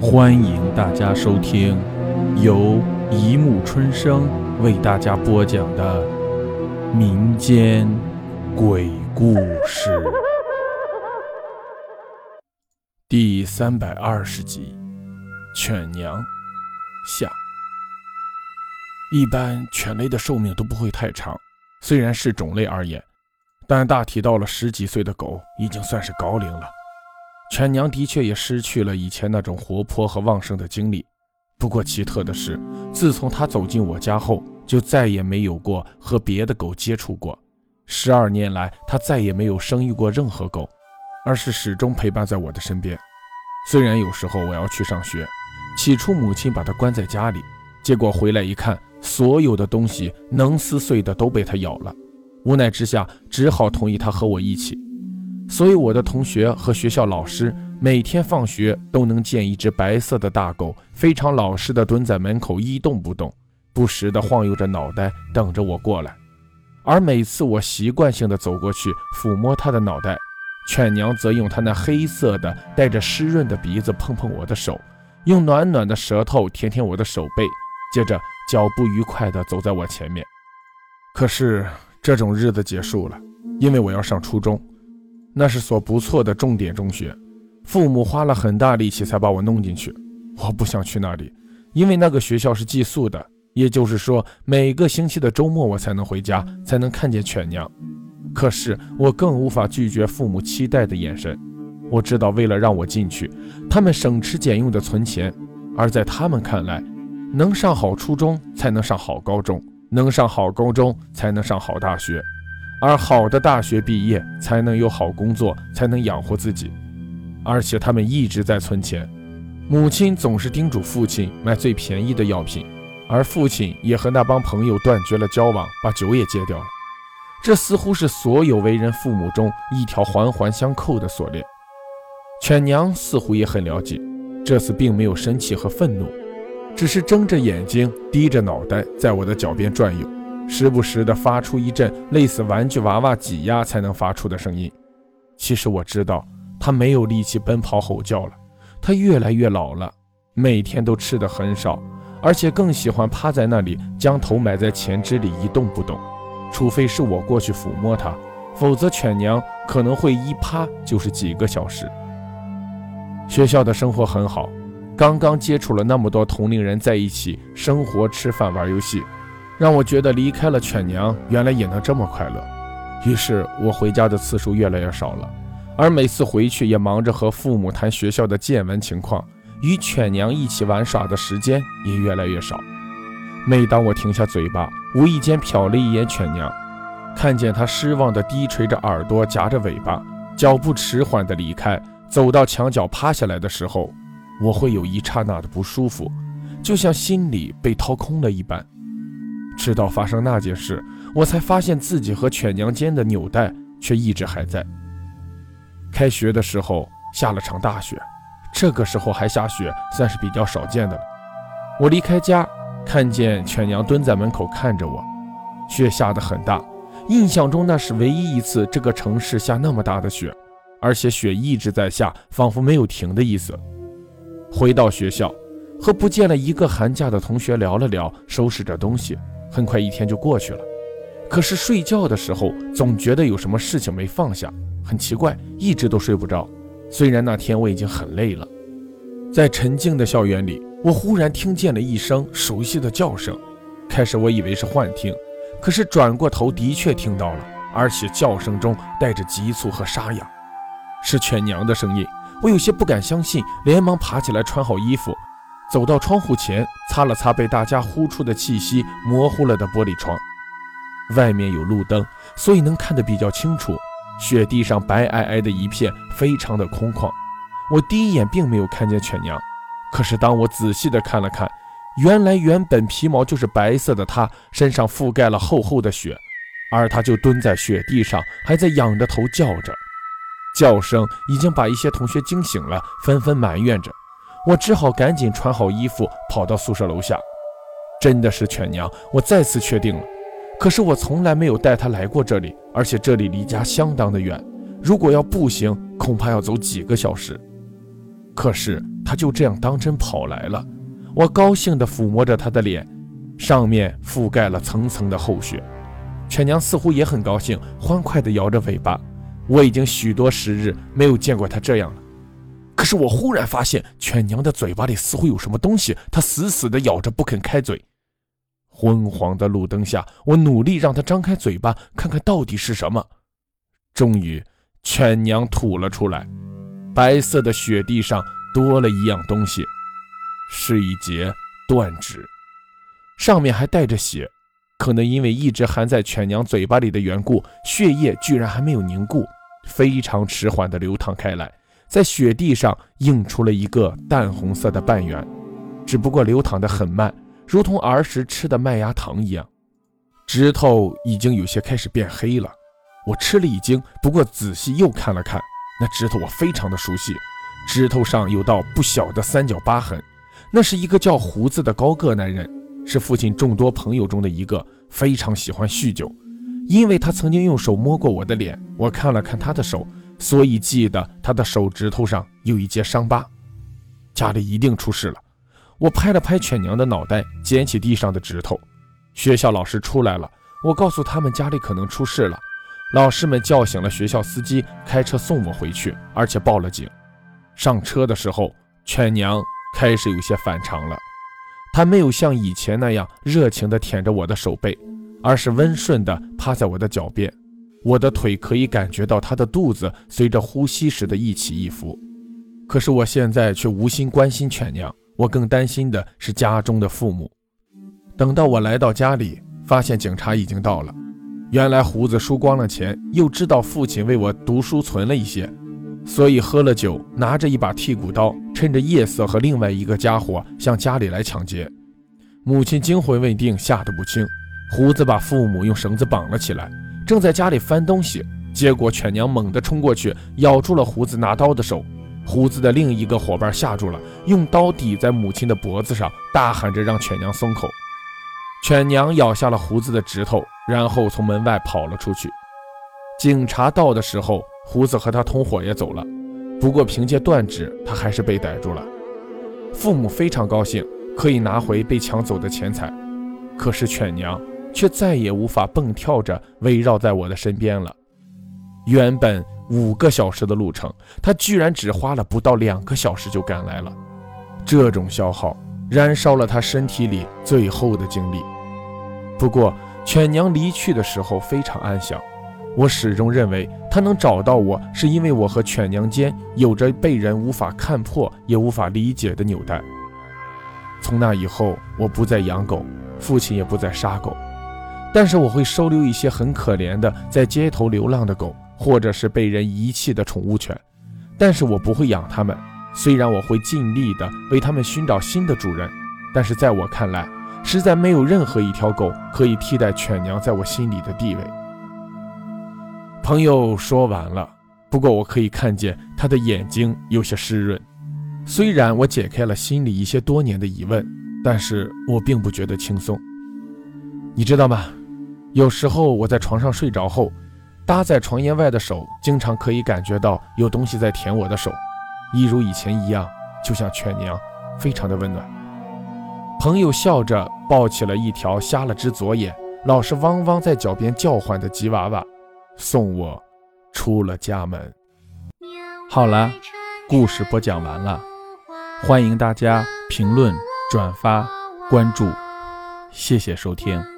欢迎大家收听由一木春生为大家播讲的民间鬼故事第三百二十集《犬娘下》。一般犬类的寿命都不会太长，虽然是种类而言，但大体到了十几岁的狗已经算是高龄了。犬娘的确也失去了以前那种活泼和旺盛的精力。不过奇特的是，自从它走进我家后，就再也没有过和别的狗接触过。十二年来，它再也没有生育过任何狗，而是始终陪伴在我的身边。虽然有时候我要去上学，起初母亲把它关在家里，结果回来一看，所有的东西能撕碎的都被它咬了。无奈之下，只好同意它和我一起。所以，我的同学和学校老师每天放学都能见一只白色的大狗，非常老实的蹲在门口一动不动，不时的晃悠着脑袋等着我过来。而每次我习惯性的走过去抚摸它的脑袋，犬娘则用它那黑色的、带着湿润的鼻子碰碰我的手，用暖暖的舌头舔舔我的手背，接着脚步愉快的走在我前面。可是这种日子结束了，因为我要上初中。那是所不错的重点中学，父母花了很大力气才把我弄进去。我不想去那里，因为那个学校是寄宿的，也就是说每个星期的周末我才能回家，才能看见犬娘。可是我更无法拒绝父母期待的眼神。我知道，为了让我进去，他们省吃俭用的存钱，而在他们看来，能上好初中才能上好高中，能上好高中才能上好大学。而好的大学毕业才能有好工作，才能养活自己。而且他们一直在存钱。母亲总是叮嘱父亲买最便宜的药品，而父亲也和那帮朋友断绝了交往，把酒也戒掉了。这似乎是所有为人父母中一条环环相扣的锁链。犬娘似乎也很了解，这次并没有生气和愤怒，只是睁着眼睛，低着脑袋，在我的脚边转悠。时不时地发出一阵类似玩具娃娃挤压才能发出的声音。其实我知道，它没有力气奔跑吼叫了。它越来越老了，每天都吃的很少，而且更喜欢趴在那里，将头埋在前肢里一动不动。除非是我过去抚摸它，否则犬娘可能会一趴就是几个小时。学校的生活很好，刚刚接触了那么多同龄人在一起生活、吃饭、玩游戏。让我觉得离开了犬娘，原来也能这么快乐。于是我回家的次数越来越少了，而每次回去也忙着和父母谈学校的见闻情况，与犬娘一起玩耍的时间也越来越少。每当我停下嘴巴，无意间瞟了一眼犬娘，看见它失望地低垂着耳朵，夹着尾巴，脚步迟缓地离开，走到墙角趴下来的时候，我会有一刹那的不舒服，就像心里被掏空了一般。直到发生那件事，我才发现自己和犬娘间的纽带却一直还在。开学的时候下了场大雪，这个时候还下雪算是比较少见的了。我离开家，看见犬娘蹲在门口看着我。雪下得很大，印象中那是唯一一次这个城市下那么大的雪，而且雪一直在下，仿佛没有停的意思。回到学校，和不见了一个寒假的同学聊了聊，收拾着东西。很快一天就过去了，可是睡觉的时候总觉得有什么事情没放下，很奇怪，一直都睡不着。虽然那天我已经很累了，在沉静的校园里，我忽然听见了一声熟悉的叫声。开始我以为是幻听，可是转过头的确听到了，而且叫声中带着急促和沙哑，是犬娘的声音。我有些不敢相信，连忙爬起来穿好衣服。走到窗户前，擦了擦被大家呼出的气息模糊了的玻璃窗。外面有路灯，所以能看得比较清楚。雪地上白皑皑的一片，非常的空旷。我第一眼并没有看见犬娘，可是当我仔细的看了看，原来原本皮毛就是白色的它，身上覆盖了厚厚的雪，而它就蹲在雪地上，还在仰着头叫着。叫声已经把一些同学惊醒了，纷纷埋怨着。我只好赶紧穿好衣服，跑到宿舍楼下。真的是犬娘，我再次确定了。可是我从来没有带它来过这里，而且这里离家相当的远，如果要步行，恐怕要走几个小时。可是它就这样当真跑来了。我高兴地抚摸着它的脸，上面覆盖了层层的厚雪。犬娘似乎也很高兴，欢快地摇着尾巴。我已经许多时日没有见过它这样了。可是我忽然发现，犬娘的嘴巴里似乎有什么东西，它死死地咬着不肯开嘴。昏黄的路灯下，我努力让它张开嘴巴，看看到底是什么。终于，犬娘吐了出来。白色的雪地上多了一样东西，是一截断指，上面还带着血。可能因为一直含在犬娘嘴巴里的缘故，血液居然还没有凝固，非常迟缓地流淌开来，在雪地上映出了一个淡红色的半圆，只不过流淌得很慢，如同儿时吃的麦芽糖一样。指头已经有些开始变黑了，我吃了一惊，不过仔细又看了看，那指头我非常的熟悉，指头上有道不小的三角疤痕，那是一个叫胡子的高个男人。是父亲众多朋友中的一个，非常喜欢酗酒。因为他曾经用手摸过我的脸，我看了看他的手，所以记得他的手指头上有一截伤疤。家里一定出事了。我拍了拍犬娘的脑袋，捡起地上的指头。学校老师出来了，我告诉他们家里可能出事了。老师们叫醒了学校司机，开车送我回去，而且报了警。上车的时候，犬娘开始有些反常了。他没有像以前那样热情地舔着我的手背，而是温顺地趴在我的脚边。我的腿可以感觉到他的肚子随着呼吸时的一起一伏。可是我现在却无心关心犬娘，我更担心的是家中的父母。等到我来到家里，发现警察已经到了。原来胡子输光了钱，又知道父亲为我读书存了一些。所以喝了酒，拿着一把剔骨刀，趁着夜色和另外一个家伙向家里来抢劫。母亲惊魂未定，吓得不轻。胡子把父母用绳子绑了起来，正在家里翻东西，结果犬娘猛地冲过去，咬住了胡子拿刀的手。胡子的另一个伙伴吓住了，用刀抵在母亲的脖子上，大喊着让犬娘松口。犬娘咬下了胡子的指头，然后从门外跑了出去。警察到的时候。胡子和他同伙也走了，不过凭借断指，他还是被逮住了。父母非常高兴，可以拿回被抢走的钱财。可是犬娘却再也无法蹦跳着围绕在我的身边了。原本五个小时的路程，他居然只花了不到两个小时就赶来了。这种消耗燃烧了他身体里最后的精力。不过，犬娘离去的时候非常安详。我始终认为他能找到我，是因为我和犬娘间有着被人无法看破也无法理解的纽带。从那以后，我不再养狗，父亲也不再杀狗，但是我会收留一些很可怜的在街头流浪的狗，或者是被人遗弃的宠物犬。但是我不会养它们，虽然我会尽力的为它们寻找新的主人，但是在我看来，实在没有任何一条狗可以替代犬娘在我心里的地位。朋友说完了，不过我可以看见他的眼睛有些湿润。虽然我解开了心里一些多年的疑问，但是我并不觉得轻松。你知道吗？有时候我在床上睡着后，搭在床沿外的手，经常可以感觉到有东西在舔我的手，一如以前一样，就像犬娘，非常的温暖。朋友笑着抱起了一条瞎了只左眼、老是汪汪在脚边叫唤的吉娃娃。送我出了家门。好了，故事播讲完了，欢迎大家评论、转发、关注，谢谢收听。